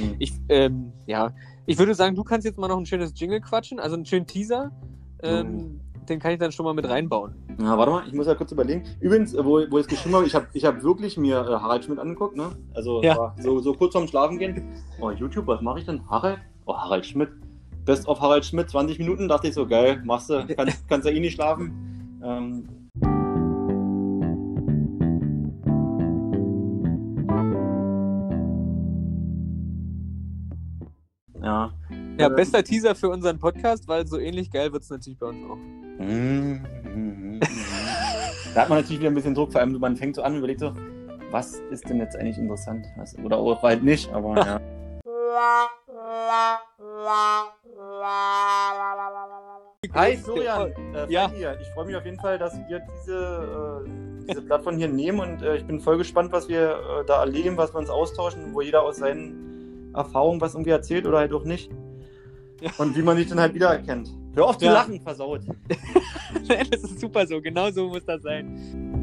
Hm. Ich, ähm, ja, ich würde sagen, du kannst jetzt mal noch ein schönes Jingle quatschen, also einen schönen Teaser. Ähm, Den kann ich dann schon mal mit reinbauen. Ja, warte mal, ich muss ja kurz überlegen. Übrigens, äh, wo, wo ich es geschrieben habe, ich habe ich hab wirklich mir äh, Harald Schmidt angeguckt, ne? Also Ja. so, so kurz vorm Schlafen gehen. Oh, YouTube, was mache ich denn? Harald? Oh, Harald Schmidt. Best of Harald Schmidt, 20 Minuten, dachte ich so, geil, machst du, kannst, kannst ja eh nicht schlafen. Ähm, ja. Ja, Äh, bester Teaser für unseren Podcast, weil so ähnlich geil wird es natürlich bei uns auch. Da hat man natürlich wieder ein bisschen Druck, vor allem man fängt so an und überlegt so, was ist denn jetzt eigentlich interessant? Was, oder auch halt nicht, aber ja. Hi Florian, äh, Ja. Hier. Ich freue mich auf jeden Fall, dass wir diese, äh, diese Plattform hier nehmen und äh, ich bin voll gespannt, was wir äh, da erleben, was wir uns austauschen, wo jeder aus seinen Erfahrungen was irgendwie erzählt oder halt auch nicht. Ja. Und wie man sich dann halt wiedererkennt. Hör auf zu Ja. lachen, versaut. das ist super so, genau so muss das sein.